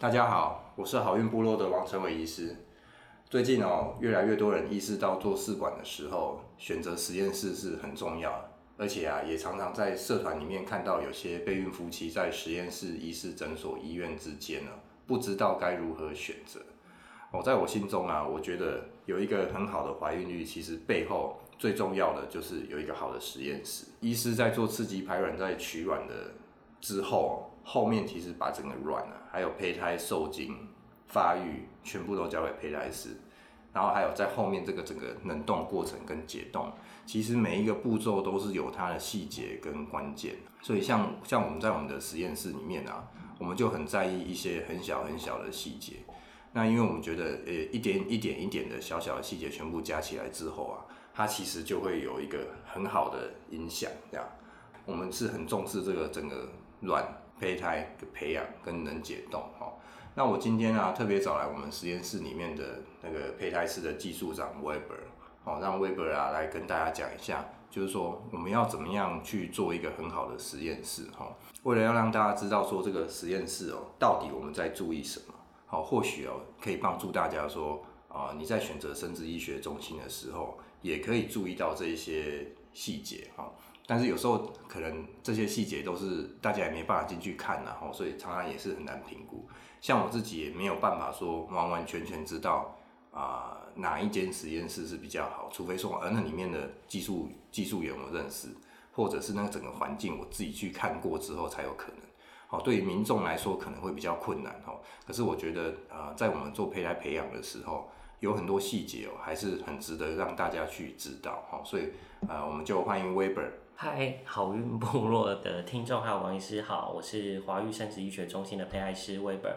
大家好，我是好运部落的王成伟医师。最近哦，越来越多人意识到做试管的时候，选择实验室是很重要的，而且啊，也常常在社团里面看到有些备孕夫妻在实验室、医师诊所、医院之间呢，不知道该如何选择。哦，在我心中啊，我觉得有一个很好的怀孕率，其实背后最重要的就是有一个好的实验室。医师在做刺激排卵，在取卵的之后。后面其实把整个卵啊，还有胚胎受精、发育，全部都交给胚胎师。然后还有在后面这个整个冷冻过程跟解冻，其实每一个步骤都是有它的细节跟关键。所以像像我们在我们的实验室里面啊，我们就很在意一些很小很小的细节。那因为我们觉得，呃，一点一点一点的小小的细节全部加起来之后啊，它其实就会有一个很好的影响。这样，我们是很重视这个整个卵。胚胎的培养跟能解冻哈，那我今天啊特别找来我们实验室里面的那个胚胎室的技术长 Weber，好让 Weber 啊来跟大家讲一下，就是说我们要怎么样去做一个很好的实验室哈，为了要让大家知道说这个实验室哦到底我们在注意什么，好或许哦可以帮助大家说啊你在选择生殖医学中心的时候，也可以注意到这一些细节哈。但是有时候可能这些细节都是大家也没办法进去看，然后所以常常也是很难评估。像我自己也没有办法说完完全全知道啊、哪一间实验室是比较好，除非说呃那里面的技术技术员我认识，或者是那个整个环境我自己去看过之后才有可能。好，对于民众来说可能会比较困难哈。可是我觉得啊、呃，在我们做胚胎培养的时候，有很多细节哦，还是很值得让大家去知道哈。所以啊、呃，我们就欢迎 Weber。嗨，好运部落的听众还有王医师好，我是华育生殖医学中心的胚胎师 Weber。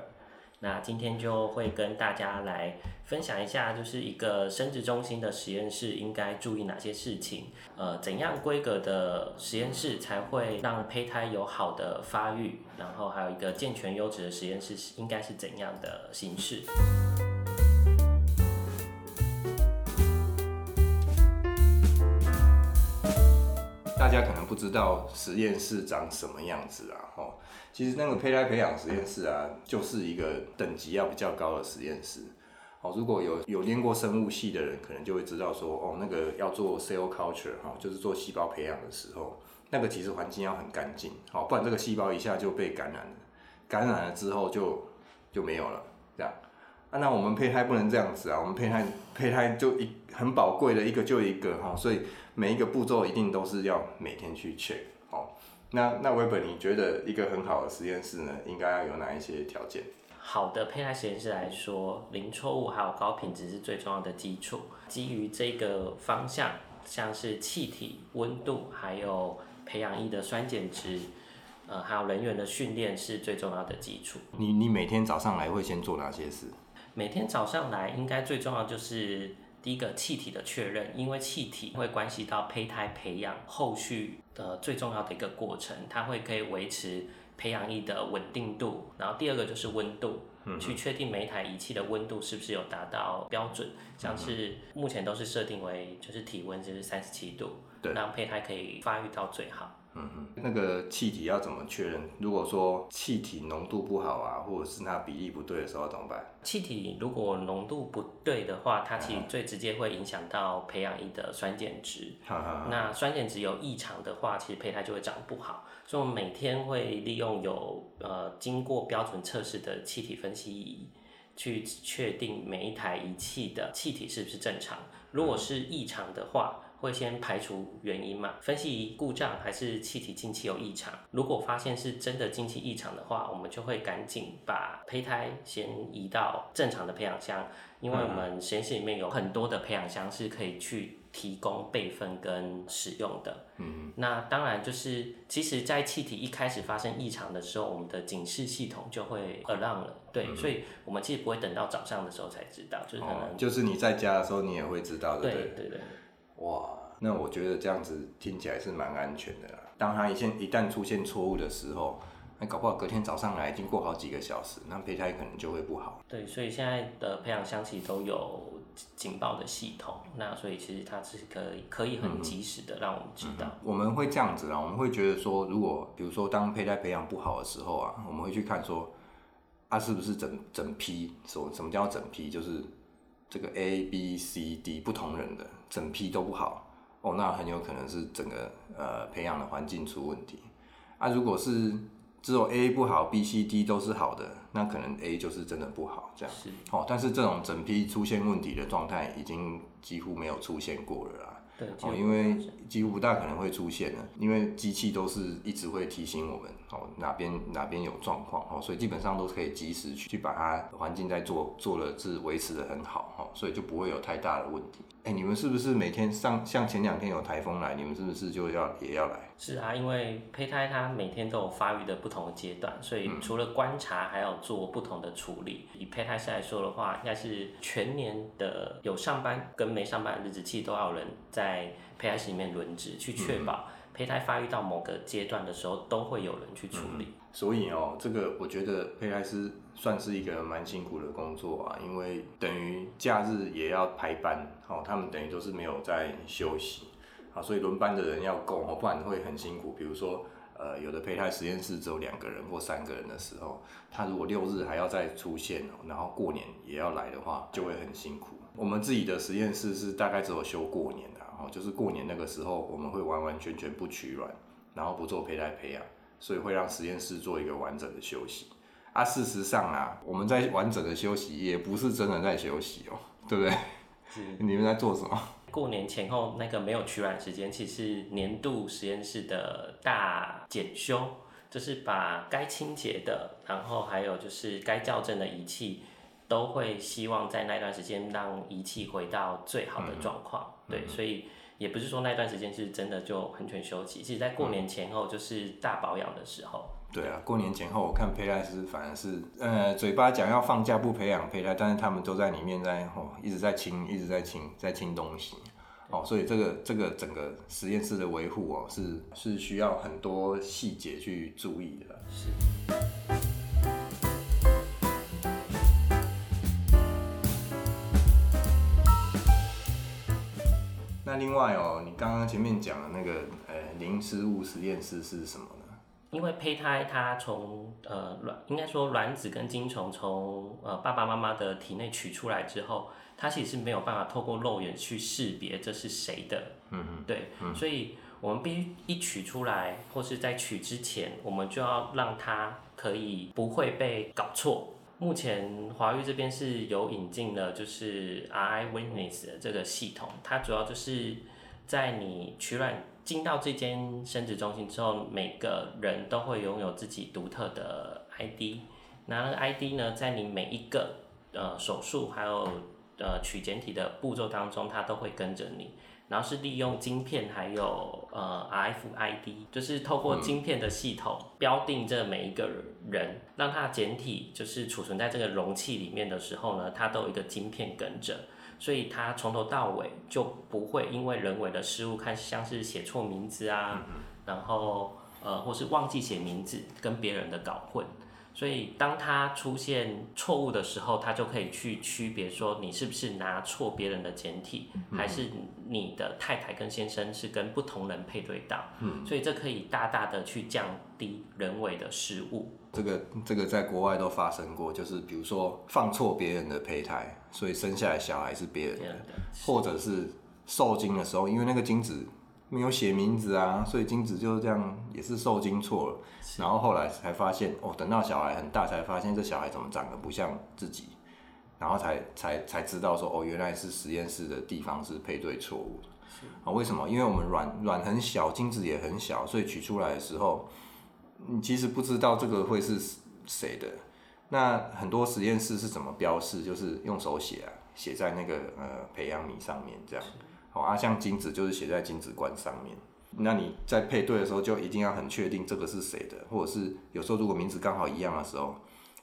那今天就会跟大家来分享一下，就是一个生殖中心的实验室应该注意哪些事情，呃，怎样规格的实验室才会让胚胎有好的发育，然后还有一个健全优质的实验室应该是怎样的形式。大家可能不知道实验室长什么样子啊，吼，其实那个胚胎培养实验室啊，就是一个等级要比较高的实验室。哦，如果有有念过生物系的人，可能就会知道说，哦，那个要做 cell culture 哈，就是做细胞培养的时候，那个其实环境要很干净，好，不然这个细胞一下就被感染了，感染了之后就就没有了，这样。啊，那我们胚胎不能这样子啊，我们胚胎胚胎就一很宝贵的一个就一个哈，所以。每一个步骤一定都是要每天去 check 哦。那那 Weber，你觉得一个很好的实验室呢，应该要有哪一些条件？好的胚胎实验室来说，零错误还有高品质是最重要的基础。基于这个方向，像是气体、温度，还有培养液的酸碱值，呃，还有人员的训练是最重要的基础。你你每天早上来会先做哪些事？每天早上来应该最重要就是。第一个气体的确认，因为气体会关系到胚胎培养后续的最重要的一个过程，它会可以维持培养液的稳定度。然后第二个就是温度，嗯、去确定每一台仪器的温度是不是有达到标准，像是目前都是设定为就是体温就是三十七度，对让胚胎可以发育到最好。嗯嗯，那个气体要怎么确认？如果说气体浓度不好啊，或者是那比例不对的时候怎么办？气体如果浓度不对的话，它其实最直接会影响到培养液的酸碱值。那酸碱值有异常的话，其实胚胎就会长不好。所以我们每天会利用有呃经过标准测试的气体分析仪，去确定每一台仪器的气体是不是正常。如果是异常的话，会先排除原因嘛，分析故障还是气体进气有异常。如果发现是真的进气异常的话，我们就会赶紧把胚胎先移到正常的培养箱，因为我们实验室里面有很多的培养箱是可以去提供备份跟使用的。嗯，那当然就是，其实，在气体一开始发生异常的时候，我们的警示系统就会 alarm 了。对，嗯、所以我们其实不会等到早上的时候才知道，就是可能、哦、就是你在家的时候，你也会知道，对不对？对对对。哇，那我觉得这样子听起来是蛮安全的啦。当他一现一旦出现错误的时候，那搞不好隔天早上来已经过好几个小时，那胚胎可能就会不好。对，所以现在的培养箱其实都有警报的系统，那所以其实它是可以可以很及时的让我们知道。嗯嗯。我们会这样子啊，我们会觉得说，如果比如说当胚胎培养不好的时候啊，我们会去看说。啊，是不是整整批？什什么叫整批？就是这个 A、B、C、D 不同人的整批都不好哦，那很有可能是整个呃培养的环境出问题。啊，如果是只有 A 不好，B、C、D 都是好的，那可能 A 就是真的不好这样。是哦，但是这种整批出现问题的状态已经几乎没有出现过了啦。对，哦，因为几乎不大可能会出现的，因为机器都是一直会提醒我们哦，哪边哪边有状况哦，所以基本上都是可以及时去去把它环境在做做了是维持的很好哦，所以就不会有太大的问题。哎，你们是不是每天上像前两天有台风来，你们是不是就要也要来？是啊，因为胚胎它每天都有发育的不同的阶段，所以除了观察，还要做不同的处理。嗯、以胚胎师来说的话，应该是全年的有上班跟没上班的日子，其实都要有人在胚胎室里面轮值，去确保胚胎发育到某个阶段的时候，都会有人去处理。嗯、所以哦，这个我觉得胚胎师算是一个蛮辛苦的工作啊，因为等于假日也要排班，哦，他们等于都是没有在休息。啊，所以轮班的人要够哦，不然会很辛苦。比如说，呃，有的胚胎实验室只有两个人或三个人的时候，他如果六日还要再出现，然后过年也要来的话，就会很辛苦。我们自己的实验室是大概只有休过年的，哦，就是过年那个时候，我们会完完全全不取卵，然后不做胚胎培养，所以会让实验室做一个完整的休息。啊，事实上啊，我们在完整的休息，也不是真的在休息哦，对不对？是。你们在做什么？过年前后那个没有取卵时间，其实是年度实验室的大检修，就是把该清洁的，然后还有就是该校正的仪器，都会希望在那段时间让仪器回到最好的状况。嗯、对，所以也不是说那段时间是真的就完全休息，其实在过年前后就是大保养的时候。对啊，过年前后我看胚胎师反而是，呃，嘴巴讲要放假不培养胚胎，但是他们都在里面在哦一直在清，一直在清，在清东西，哦，所以这个这个整个实验室的维护哦是是需要很多细节去注意的。是。那另外哦，你刚刚前面讲的那个呃零失误实验室是什么呢？因为胚胎它从呃卵，应该说卵子跟精虫从呃爸爸妈妈的体内取出来之后，它其实是没有办法透过肉眼去识别这是谁的。嗯嗯。对。嗯。所以我们必须一取出来，或是在取之前，我们就要让它可以不会被搞错。目前华育这边是有引进了就是 RI Witness 的这个系统，它主要就是在你取卵。进到这间生殖中心之后，每个人都会拥有自己独特的 ID。那那个 ID 呢，在你每一个呃手术还有呃取检体的步骤当中，它都会跟着你。然后是利用晶片还有呃 RFID，就是透过晶片的系统标定这每一个人，让他的检体就是储存在这个容器里面的时候呢，它都有一个晶片跟着。所以他从头到尾就不会因为人为的失误，看像是写错名字啊，然后呃或是忘记写名字跟别人的搞混。所以当他出现错误的时候，他就可以去区别说你是不是拿错别人的简体，还是你的太太跟先生是跟不同人配对到。嗯所以这可以大大的去降低人为的失误。这个这个在国外都发生过，就是比如说放错别人的胚胎，所以生下来小孩是别人的，或者是受精的时候，因为那个精子没有写名字啊，所以精子就是这样也是受精错了，然后后来才发现哦，等到小孩很大才发现这小孩怎么长得不像自己，然后才才才知道说哦，原来是实验室的地方是配对错误啊？为什么？因为我们卵卵很小，精子也很小，所以取出来的时候。你其实不知道这个会是谁的，那很多实验室是怎么标示？就是用手写啊，写在那个呃培养皿上面这样。好啊，像精子就是写在精子罐上面。那你在配对的时候就一定要很确定这个是谁的，或者是有时候如果名字刚好一样的时候，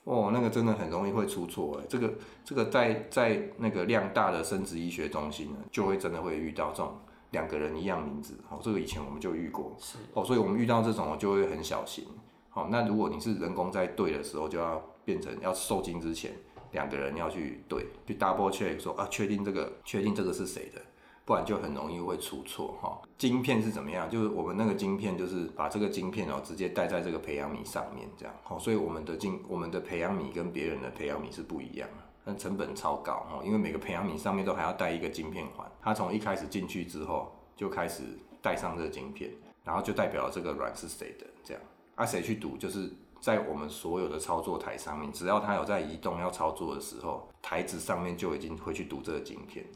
哦，那个真的很容易会出错哎。这个这个在在那个量大的生殖医学中心呢，就会真的会遇到这种。两个人一样名字，哦，这个以前我们就遇过，是哦，所以我们遇到这种就会很小心，好，那如果你是人工在对的时候，就要变成要受精之前，两个人要去对，去 double check 说啊，确定这个确定这个是谁的，不然就很容易会出错哈。晶片是怎么样？就是我们那个晶片，就是把这个晶片哦直接带在这个培养皿上面这样。哦，所以我们的晶我们的培养皿跟别人的培养皿是不一样的，但成本超高哈，因为每个培养皿上面都还要带一个晶片环。它从一开始进去之后就开始带上这个晶片，然后就代表这个卵是谁的这样。啊，谁去读？就是在我们所有的操作台上面，只要它有在移动要操作的时候，台子上面就已经会去读这个晶片。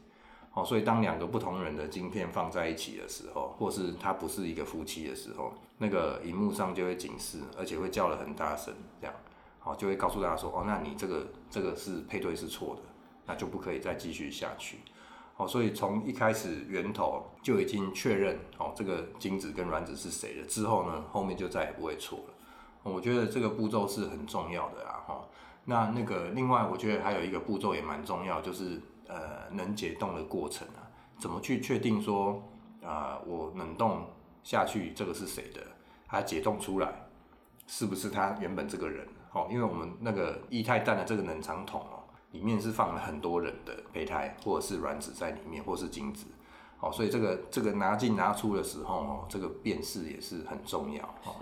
哦，所以当两个不同人的晶片放在一起的时候，或是它不是一个夫妻的时候，那个荧幕上就会警示，而且会叫得很大声，这样，好，就会告诉大家说，哦，那你这个这个是配对是错的，那就不可以再继续下去。哦，所以从一开始源头就已经确认，哦，这个精子跟卵子是谁的之后呢，后面就再也不会错了。我觉得这个步骤是很重要的啊，哈。那那个另外，我觉得还有一个步骤也蛮重要，就是。呃，能解冻的过程啊，怎么去确定说啊、呃，我冷冻下去这个是谁的？它解冻出来是不是他原本这个人？哦，因为我们那个液态氮的这个冷藏桶哦，里面是放了很多人的胚胎或者是卵子在里面，或是精子。哦，所以这个这个拿进拿出的时候哦，这个辨识也是很重要。哦，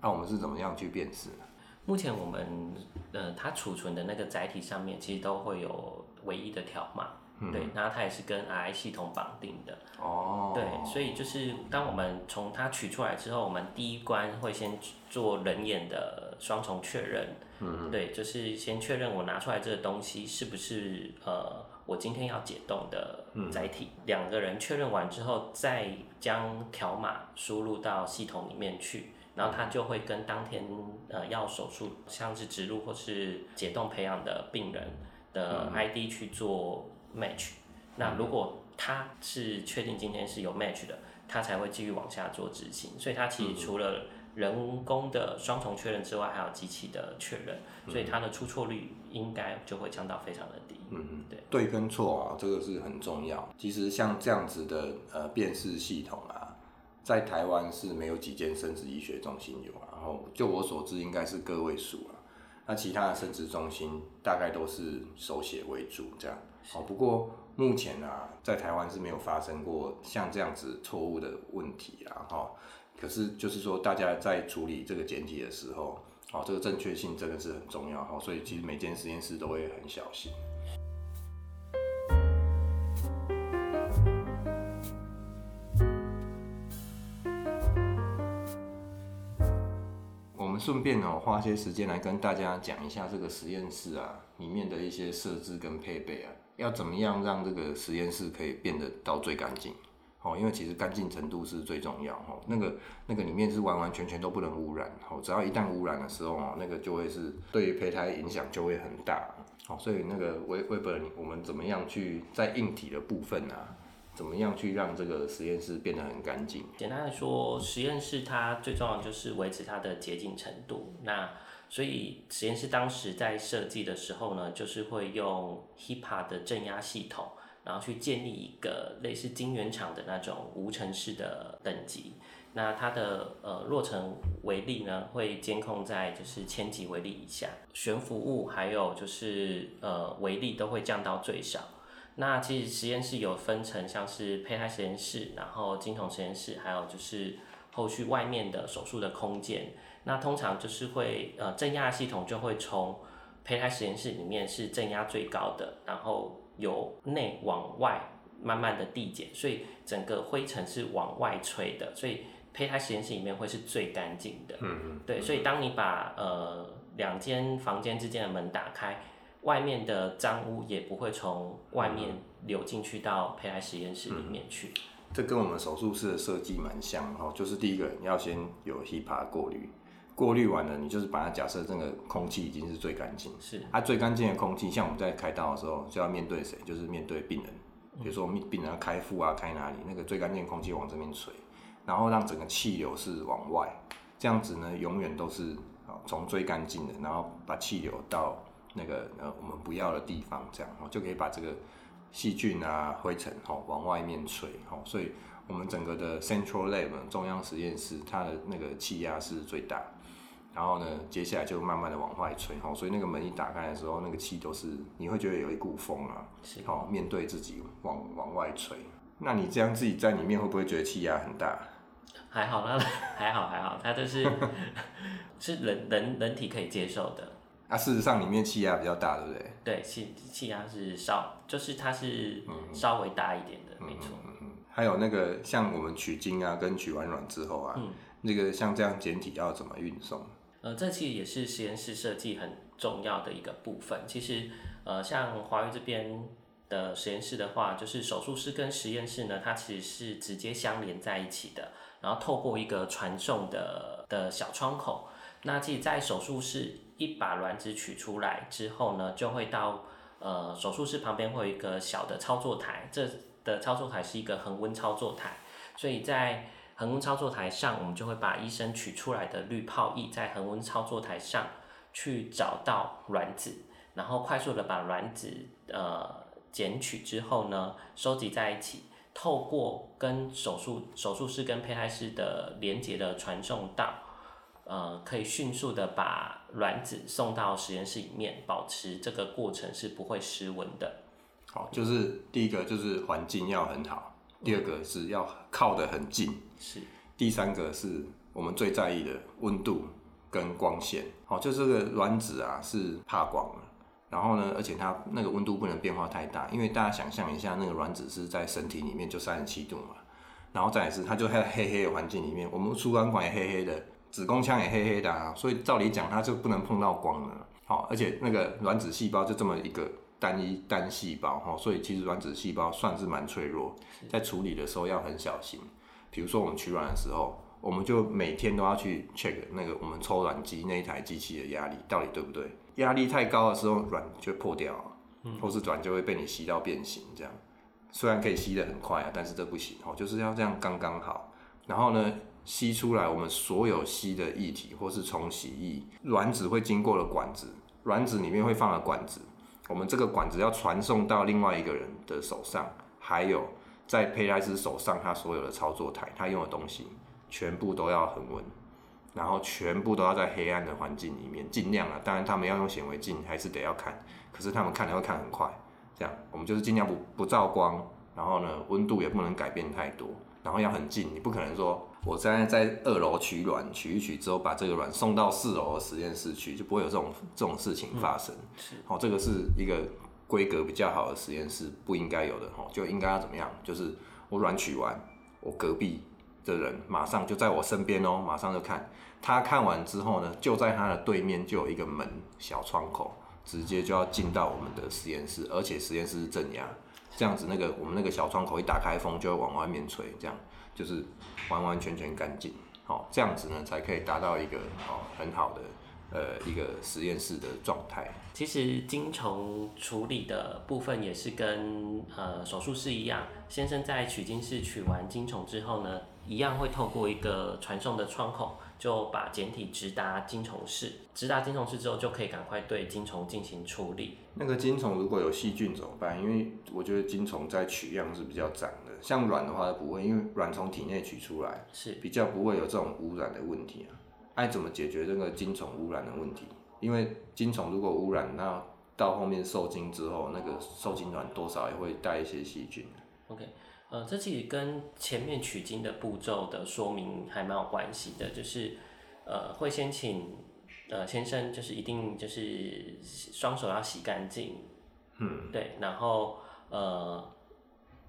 那我们是怎么样去辨识呢？目前我们呃，它储存的那个载体上面其实都会有。唯一的条码，嗯、对，然后它也是跟 RI 系统绑定的，哦，对，所以就是当我们从它取出来之后，我们第一关会先做人眼的双重确认，嗯，对，就是先确认我拿出来这个东西是不是呃我今天要解冻的载体，嗯、两个人确认完之后，再将条码输入到系统里面去，然后它就会跟当天呃要手术像是植入或是解冻培养的病人。的 ID 去做 match，、嗯、那如果他是确定今天是有 match 的，他才会继续往下做执行。所以它其实除了人工的双重确认之外，还有机器的确认，嗯、所以它的出错率应该就会降到非常的低。嗯嗯，对。对跟错啊，这个是很重要。其实像这样子的呃辨识系统啊，在台湾是没有几间生殖医学中心有，然后就我所知应该是个位数啊。那其他的生殖中心大概都是手写为主，这样。好，不过目前啊，在台湾是没有发生过像这样子错误的问题啊，哈。可是就是说，大家在处理这个简体的时候，哦，这个正确性真的是很重要，哈。所以其实每间实验室都会很小心。顺便哦，花些时间来跟大家讲一下这个实验室啊里面的一些设置跟配备啊，要怎么样让这个实验室可以变得到最干净哦？因为其实干净程度是最重要哦。那个那个里面是完完全全都不能污染哦，只要一旦污染的时候哦，那个就会是对于胚胎影响就会很大哦。所以那个 Weber，我们怎么样去在硬体的部分啊？怎么样去让这个实验室变得很干净？简单来说，实验室它最重要的就是维持它的洁净程度。那所以实验室当时在设计的时候呢，就是会用 HEPA 的正压系统，然后去建立一个类似晶圆厂的那种无尘室的等级。那它的呃落尘微粒呢，会监控在就是千级微粒以下，悬浮物还有就是呃微粒都会降到最少。那其实实验室有分成，像是胚胎实验室，然后精虫实验室，还有就是后续外面的手术的空间。那通常就是会呃正压系统就会从胚胎实验室里面是正压最高的，然后由内往外慢慢的递减，所以整个灰尘是往外吹的，所以胚胎实验室里面会是最干净的。嗯嗯。对，所以当你把呃两间房间之间的门打开。外面的脏污也不会从外面流进去到胚胎实验室里面去。嗯，这跟我们手术室的设计蛮像哈，就是第一个你要先有 HEPA 过滤，过滤完了，你就是把它假设这个空气已经是最干净，是它最干净的空气，像我们在开刀的时候就要面对谁？就是面对病人，比如说病病人要开腹啊，开哪里，那个最干净的空气往这边吹，然后让整个气流是往外，这样子呢永远都是从最干净的，然后把气流到。那个呃，我们不要的地方，这样哦，就可以把这个细菌啊、灰尘哦往外面吹哦，所以我们整个的 Central Lab 中央实验室，它的那个气压是最大，然后呢，接下来就慢慢的往外吹哦，所以那个门一打开的时候，那个气都是你会觉得有一股风啊，是哦，面对自己往往外吹。那你这样自己在里面会不会觉得气压很大？还好，啦 还好还好，它就是 是人人人体可以接受的。啊，事实上里面气压比较大，对不对？对，气气压是稍，就是它是稍微大一点的，嗯、没错。嗯嗯。还有那个像我们取精啊，跟取完卵之后啊，嗯、那个像这样简体要怎么运送？呃，这其实也是实验室设计很重要的一个部分。其实，呃，像华为这边的实验室的话，就是手术室跟实验室呢，它其实是直接相连在一起的。然后透过一个传送的的小窗口，那其实，在手术室一把卵子取出来之后呢，就会到呃手术室旁边会有一个小的操作台，这的操作台是一个恒温操作台，所以在恒温操作台上，我们就会把医生取出来的滤泡液在恒温操作台上去找到卵子，然后快速的把卵子呃捡取之后呢，收集在一起。透过跟手术手术室跟胚胎室的连接的传送道，呃，可以迅速的把卵子送到实验室里面，保持这个过程是不会失温的。好，就是第一个就是环境要很好，第二个是要靠得很近，是，第三个是我们最在意的温度跟光线。好，就这个卵子啊是怕光的。然后呢，而且它那个温度不能变化太大，因为大家想象一下，那个卵子是在身体里面就三十七度嘛，然后再来是它就在黑黑的环境里面，我们输卵管也黑黑的，子宫腔也黑黑的啊，所以照理讲它就不能碰到光了。好，而且那个卵子细胞就这么一个单一单细胞哈，所以其实卵子细胞算是蛮脆弱，在处理的时候要很小心。比如说我们取卵的时候，我们就每天都要去 check 那个我们抽卵机那一台机器的压力到底对不对。压力太高的时候，卵就会破掉，或是卵就会被你吸到变形。这样虽然可以吸得很快啊，但是这不行哦，就是要这样刚刚好。然后呢，吸出来我们所有吸的液体或是冲洗液，卵子会经过了管子，卵子里面会放了管子，我们这个管子要传送到另外一个人的手上，还有在胚胎师手上，他所有的操作台，他用的东西全部都要恒温。然后全部都要在黑暗的环境里面，尽量啊，当然他们要用显微镜，还是得要看。可是他们看的会看很快，这样我们就是尽量不不照光，然后呢，温度也不能改变太多，然后要很近，你不可能说我现在在二楼取卵，取一取之后把这个卵送到四楼的实验室去，就不会有这种这种事情发生。好、嗯哦，这个是一个规格比较好的实验室不应该有的哦，就应该要怎么样？就是我卵取完，我隔壁。的人马上就在我身边哦，马上就看。他看完之后呢，就在他的对面就有一个门，小窗口，直接就要进到我们的实验室，而且实验室是正压，这样子那个我们那个小窗口一打开，风就会往外面吹，这样就是完完全全干净。好，这样子呢才可以达到一个哦很好的呃一个实验室的状态。其实精虫处理的部分也是跟呃手术室一样，先生在取精室取完精虫之后呢。一样会透过一个传送的窗口，就把简体直达精虫室。直达精虫室之后，就可以赶快对精虫进行处理。那个精虫如果有细菌怎么办？因为我觉得精虫在取样是比较脏的，像卵的话不会，因为卵从体内取出来是比较不会有这种污染的问题啊。爱怎么解决这个精虫污染的问题？因为精虫如果污染，那到后面受精之后，那个受精卵多少也会带一些细菌。OK。呃，这其实跟前面取经的步骤的说明还蛮有关系的，就是呃，会先请呃先生，就是一定就是双手要洗干净，嗯，对，然后呃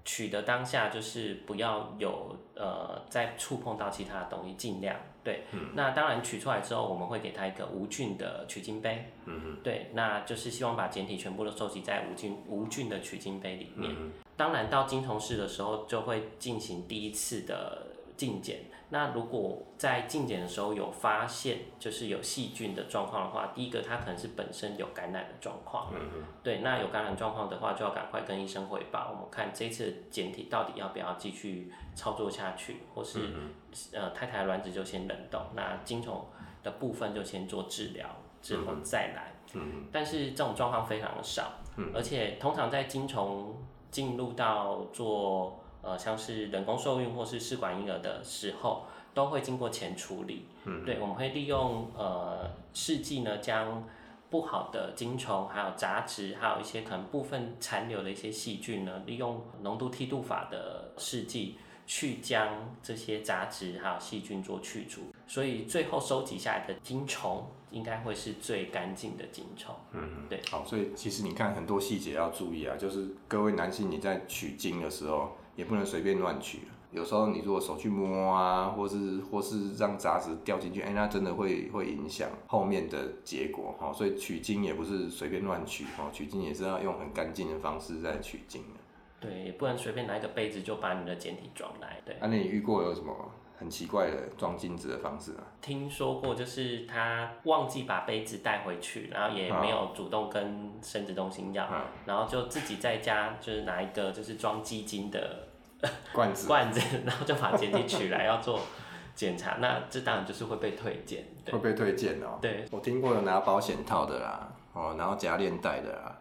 取的当下就是不要有呃再触碰到其他的东西，尽量对，嗯，那当然取出来之后，我们会给他一个无菌的取精杯，嗯嗯，对，那就是希望把简体全部都收集在无菌无菌的取精杯里面。嗯当然，到金铜室的时候就会进行第一次的镜检。那如果在镜检的时候有发现就是有细菌的状况的话，第一个它可能是本身有感染的状况。嗯嗯。对，那有感染状况的话，就要赶快跟医生汇报。我们看这次的检体到底要不要继续操作下去，或是呃太太卵子就先冷冻，那精虫的部分就先做治疗，之后再来。嗯。但是这种状况非常的少。嗯。而且通常在精虫进入到做呃像是人工受孕或是试管婴儿的时候，都会经过前处理。嗯，对，我们会利用呃试剂呢将不好的精虫，还有杂质，还有一些可能部分残留的一些细菌呢，利用浓度梯度法的试剂去将这些杂质还有细菌做去除，所以最后收集下来的精虫应该会是最干净的精虫。嗯，对。好，所以其实你看很多细节要注意啊，就是各位男性你在取精的时候也不能随便乱取。有时候你如果手去摸啊，或是或是让杂质掉进去，哎、欸，那真的会会影响后面的结果哈。所以取精也不是随便乱取哈，取精也是要用很干净的方式在取精的。对，也不能随便拿一个杯子就把你的简体装来。对。啊，那你遇过有什么很奇怪的装精子的方式啊？听说过，就是他忘记把杯子带回去，然后也没有主动跟生殖中心要，嗯、然后就自己在家就是拿一个就是装鸡精的。罐子，罐子，然后就把检体取来要做检查，那这当然就是会被退检，会被退检哦。对，我听过有拿保险套的啦，哦，然后夹链带的啦。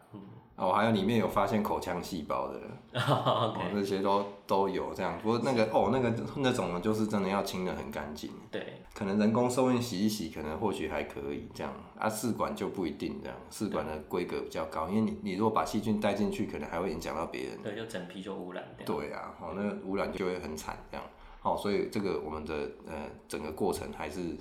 哦，还有里面有发现口腔细胞的，哦，这 Okay 些都都有这样。不过那个哦，那个那种呢，就是真的要清的很干净。对，可能人工受孕洗一洗，可能或许还可以这样。啊，试管就不一定这样，试管的规格比较高，因为你你如果把细菌带进去，可能还会影响到别人。对，就整批就污染掉。对啊，哦，那个污染就会很惨这样。哦，所以这个我们的呃整个过程还是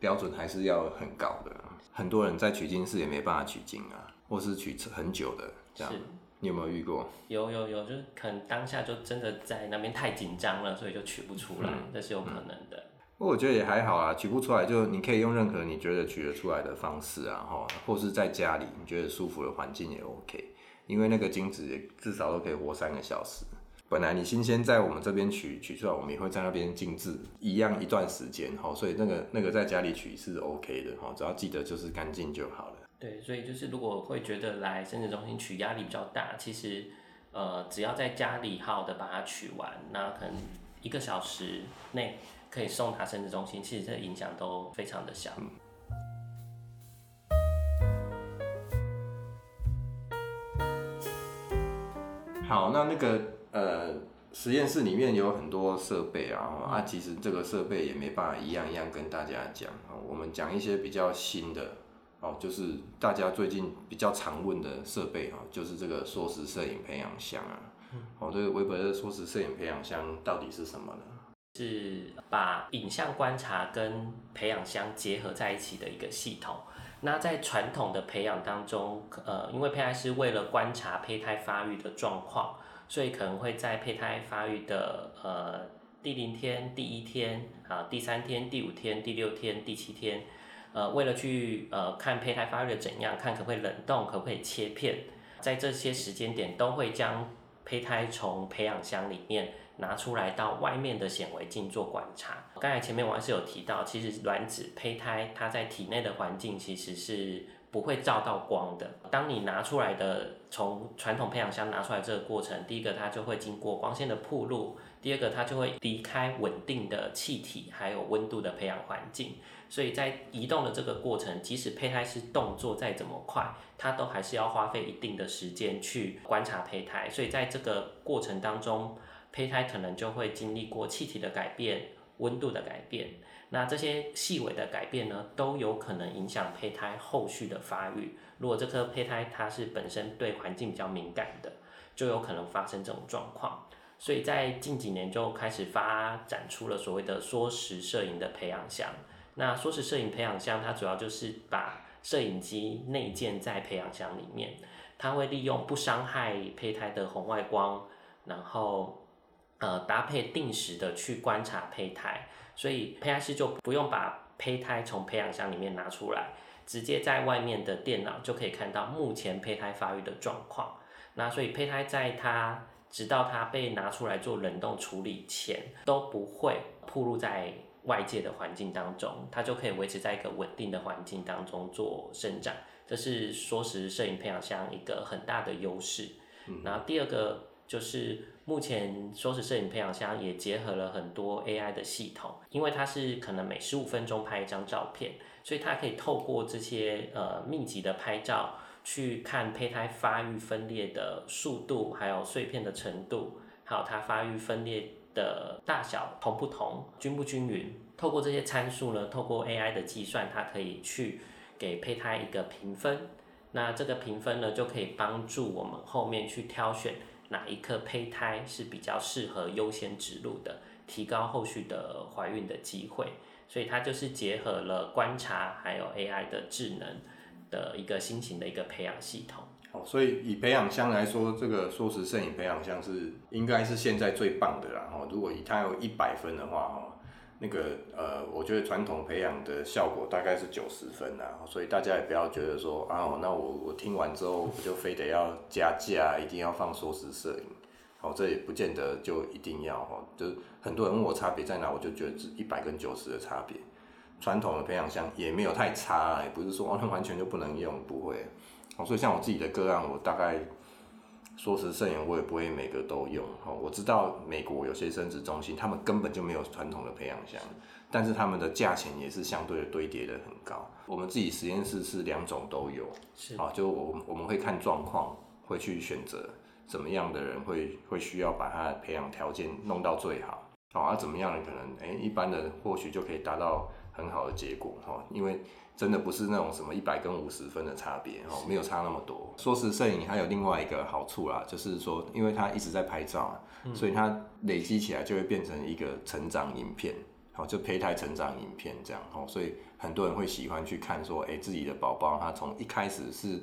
标准还是要很高的。很多人在取精室也没办法取精啊。或是取很久的这样，是你有没有遇过？有有有，就是可能当下就真的在那边太紧张了，所以就取不出来，这、嗯、是有可能的。不过我觉得也还好啊，取不出来就你可以用任何你觉得取得出来的方式啊，哈，或是在家里你觉得舒服的环境也 OK，因为那个精子也至少都可以活三个小时。本来你新鲜在我们这边取取出来，我们也会在那边静置一样一段时间，哈，所以那个那个在家里取是 OK 的，哈，只要记得就是干净就好了。对，所以就是如果会觉得来生殖中心取压力比较大，其实，呃，只要在家里好的把它取完，那可能一个小时内可以送达生殖中心，其实这影响都非常的小。好，那那个呃，实验室里面有很多设备啊，啊，其实这个设备也没办法一样一样跟大家讲，我们讲一些比较新的。哦，就是大家最近比较常问的设备哈，就是这个缩时摄影培养箱啊。哦，这个韦伯的缩时摄影培养箱到底是什么呢？是把影像观察跟培养箱结合在一起的一个系统。那在传统的培养当中，呃，因为胚胎是为了观察胚胎发育的状况，所以可能会在胚胎发育的呃第零天、第一天啊、第三天、第五天、第六天、第七天。呃，为了去呃看胚胎发育的怎样，看可不可以冷冻，可不可以切片，在这些时间点都会将胚胎从培养箱里面拿出来到外面的显微镜做观察。刚才前面我还是有提到，其实卵子胚胎它在体内的环境其实是不会照到光的。当你拿出来的从传统培养箱拿出来这个过程，第一个它就会经过光线的曝露，第二个它就会离开稳定的气体还有温度的培养环境。所以在移动的这个过程，即使胚胎是动作再怎么快，它都还是要花费一定的时间去观察胚胎。所以在这个过程当中，胚胎可能就会经历过气体的改变、温度的改变。那这些细微的改变呢，都有可能影响胚胎后续的发育。如果这颗胚胎它是本身对环境比较敏感的，就有可能发生这种状况。所以在近几年就开始发展出了所谓的缩时摄影的培养箱。那说是摄影培养箱，它主要就是把摄影机内建在培养箱里面，它会利用不伤害胚胎的红外光，然后呃搭配定时的去观察胚胎，所以胚胎师就不用把胚胎从培养箱里面拿出来，直接在外面的电脑就可以看到目前胚胎发育的状况。那所以胚胎在它直到它被拿出来做冷冻处理前，都不会暴露在外界的环境当中，它就可以维持在一个稳定的环境当中做生长，这是缩时摄影培养箱一个很大的优势。嗯、然后第二个就是目前缩时摄影培养箱也结合了很多 AI 的系统，因为它是可能每十五分钟拍一张照片，所以它可以透过这些呃密集的拍照去看胚胎发育分裂的速度，还有碎片的程度，还有它发育分裂的大小同不同，均不均匀。透过这些参数呢，透过 AI 的计算，它可以去给胚胎一个评分。那这个评分呢，就可以帮助我们后面去挑选哪一颗胚胎是比较适合优先植入的，提高后续的怀孕的机会。所以它就是结合了观察还有 AI 的智能的一个新型的一个培养系统。哦，所以以培养箱来说，这个缩时摄影培养箱是应该是现在最棒的啦。哦，如果以它有一百分的话，哦。那个呃，我觉得传统培养的效果大概是九十分啊，所以大家也不要觉得说啊，那我我听完之后我就非得要加价，一定要放缩时摄影，哦，这也不见得就一定要哈，就是很多人问我差别在哪，我就觉得是一百跟九十的差别。传统的培养箱也没有太差，也不是说完全就不能用，不会。好，所以像我自己的个案，我大概。缩时摄影我也不会每个都用，我知道美国有些生殖中心，他们根本就没有传统的培养箱，但是他们的价钱也是相对的堆叠的很高。我们自己实验室是两种都有，是啊，就我我们会看状况，会去选择怎么样的人会会需要把他的培养条件弄到最好，好啊，怎么样的可能，哎，一般的或许就可以达到很好的结果，哈，因为。真的不是那种什么一百跟五十分的差别哦，没有差那么多。说是摄影还有另外一个好处啦，就是说，因为它一直在拍照，所以它累积起来就会变成一个成长影片，好，就胚胎成长影片这样哦，所以很多人会喜欢去看说，哎，自己的宝宝他从一开始是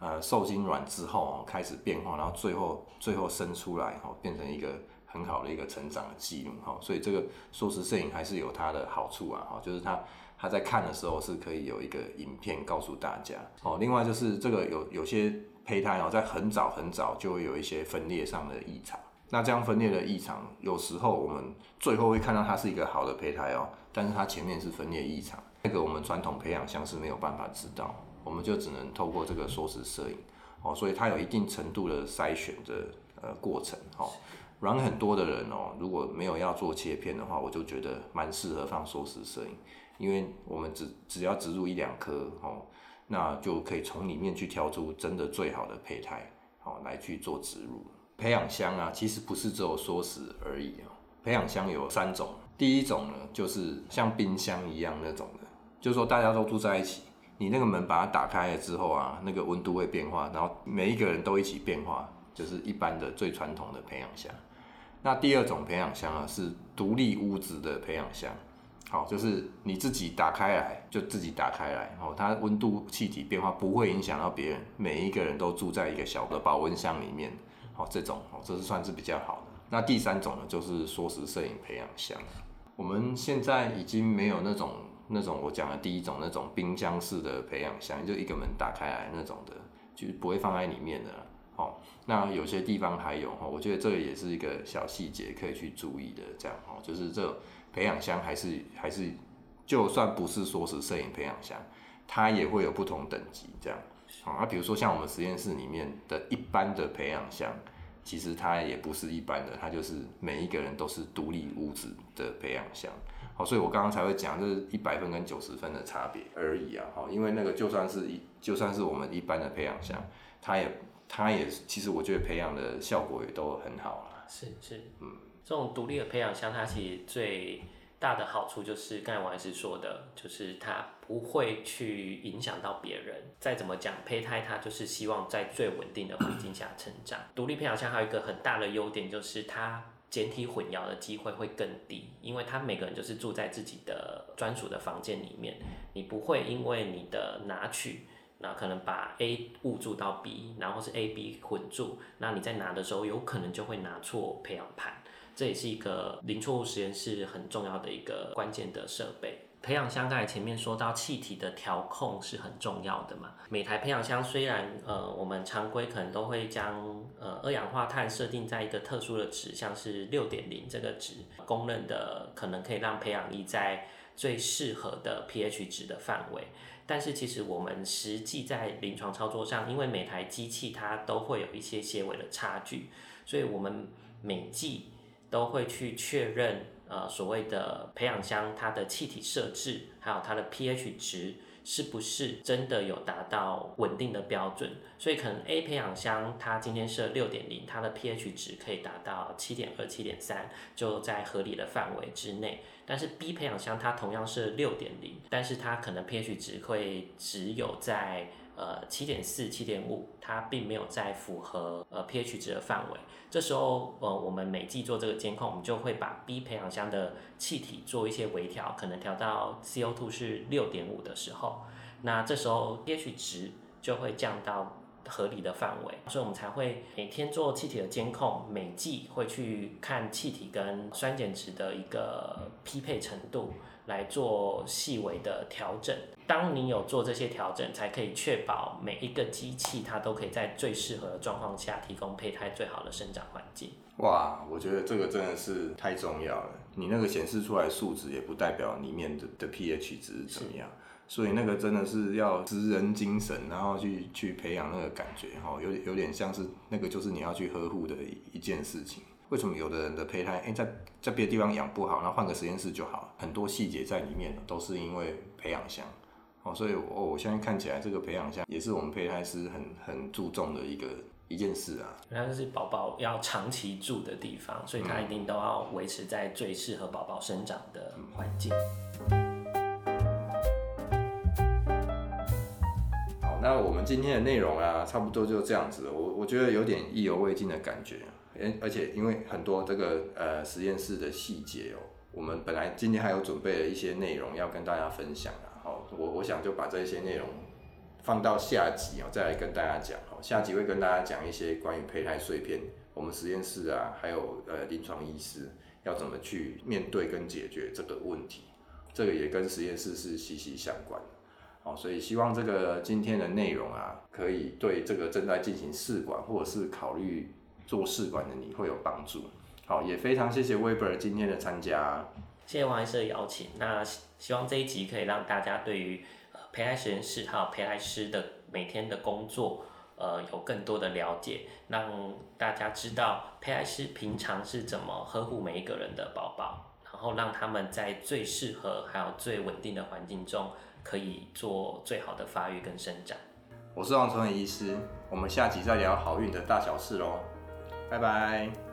呃受精卵之后开始变化，然后最后最后生出来哦，变成一个很好的一个成长的记录哈，所以这个缩时摄影还是有它的好处啊，哈，就是它。它在看的时候是可以有一个影片告诉大家哦。另外就是这个有有些胚胎哦，在很早很早就会有一些分裂上的异常。那这样分裂的异常，有时候我们最后会看到它是一个好的胚胎哦，但是它前面是分裂异常，那个我们传统培养箱是没有办法知道，我们就只能透过这个缩时摄影哦，所以它有一定程度的筛选的呃过程哦。软很多的人哦，如果没有要做切片的话，我就觉得蛮适合放缩时摄影。因为我们只只要植入一两颗哦，那就可以从里面去挑出真的最好的胚胎，哦来去做植入。培养箱啊，其实不是只有缩时而已哦。培养箱有三种，第一种呢，就是像冰箱一样那种的，就是说大家都住在一起，你那个门把它打开了之后啊，那个温度会变化，然后每一个人都一起变化，就是一般的最传统的培养箱。那第二种培养箱啊，是独立屋子的培养箱。好，就是你自己打开来就自己打开来，哦，它温度、气体变化不会影响到别人，每一个人都住在一个小的保温箱里面，好，这种哦，这是算是比较好的。那第三种呢，就是缩时摄影培养箱。我们现在已经没有那种那种我讲的第一种那种冰箱式的培养箱，就一个门打开来那种的，就不会放在里面的。那有些地方还有哈，我觉得这个也是一个小细节可以去注意的，这样哦，就是这。培养箱还是还是，就算不是说是摄影培养箱，它也会有不同等级这样。好，那比如说像我们实验室里面的一般的培养箱，其实它也不是一般的，它就是每一个人都是独立屋子的培养箱。好，所以我刚刚才会讲，就是一百分跟九十分的差别而已啊。好，因为那个就算是一就算是我们一般的培养箱，它也它也其实我觉得培养的效果也都很好啊。是是，嗯。这种独立的培养箱，它其实最大的好处就是刚才王医师说的，就是它不会去影响到别人。再怎么讲，胚胎它就是希望在最稳定的环境下成长。独立培养箱还有一个很大的优点，就是它简体混淆的机会会更低，因为他每个人就是住在自己的专属的房间里面，你不会因为你的拿取，那可能把 A 误注到 B，然后是 A B 混住，那你在拿的时候有可能就会拿错培养盘。这也是一个零错误实验室很重要的一个关键的设备。培养箱刚才前面说到气体的调控是很重要的嘛。每台培养箱虽然呃我们常规可能都会将呃二氧化碳设定在一个特殊的值，像是六点零这个值，公认的可能可以让培养液在最适合的 pH 值的范围。但是其实我们实际在临床操作上，因为每台机器它都会有一些些微的差距，所以我们每季都会去确认，呃，所谓的培养箱它的气体设置，还有它的 pH 值是不是真的有达到稳定的标准。所以可能 A 培养箱它今天设六点零，它的 pH 值可以达到七点二、七点三，就在合理的范围之内。但是 B 培养箱它同样是六点零，但是它可能 pH 值会只有在呃七点四、七点五，它并没有在符合呃 pH 值的范围。这时候呃我们每季做这个监控，我们就会把 B 培养箱的气体做一些微调，可能调到 CO2 是六点五的时候，那这时候 pH 值就会降到。合理的范围，所以我们才会每天做气体的监控，每季会去看气体跟酸碱值的一个匹配程度，来做细微的调整。当你有做这些调整，才可以确保每一个机器它都可以在最适合的状况下提供胚胎最好的生长环境。哇，我觉得这个真的是太重要了。你那个显示出来数值也不代表里面的的 pH 值怎么样。所以那个真的是要职人精神，然后去去培养那个感觉，哈，有有点像是那个就是你要去呵护的一一件事情。为什么有的人的胚胎，哎、欸，在在别的地方养不好，那换个实验室就好，很多细节在里面都是因为培养箱。哦，所以哦我现在看起来这个培养箱也是我们胚胎师很很注重的一个一件事啊。它是宝宝要长期住的地方，所以它一定都要维持在最适合宝宝生长的环境。好那我们今天的内容啊，差不多就这样子。我我觉得有点意犹未尽的感觉，而且因为很多这个呃实验室的细节哦，我们本来今天还有准备了一些内容要跟大家分享啊。好，我我想就把这些内容放到下集哦，再来跟大家讲。好，下集会跟大家讲一些关于胚胎碎片，我们实验室啊，还有呃临床医师要怎么去面对跟解决这个问题。这个也跟实验室是息息相关。好，所以希望这个今天的内容啊，可以对这个正在进行试管或者是考虑做试管的你会有帮助。好，也非常谢谢 Weber 今天的参加，谢谢王医师的邀请。那希望这一集可以让大家对于胚胎实验室还有胚胎师的每天的工作，呃，有更多的了解，让大家知道胚胎师平常是怎么呵护每一个人的宝宝，然后让他们在最适合还有最稳定的环境中。可以做最好的发育跟生长。我是王崇伟医师，我们下集再聊好运的大小事喽，拜拜。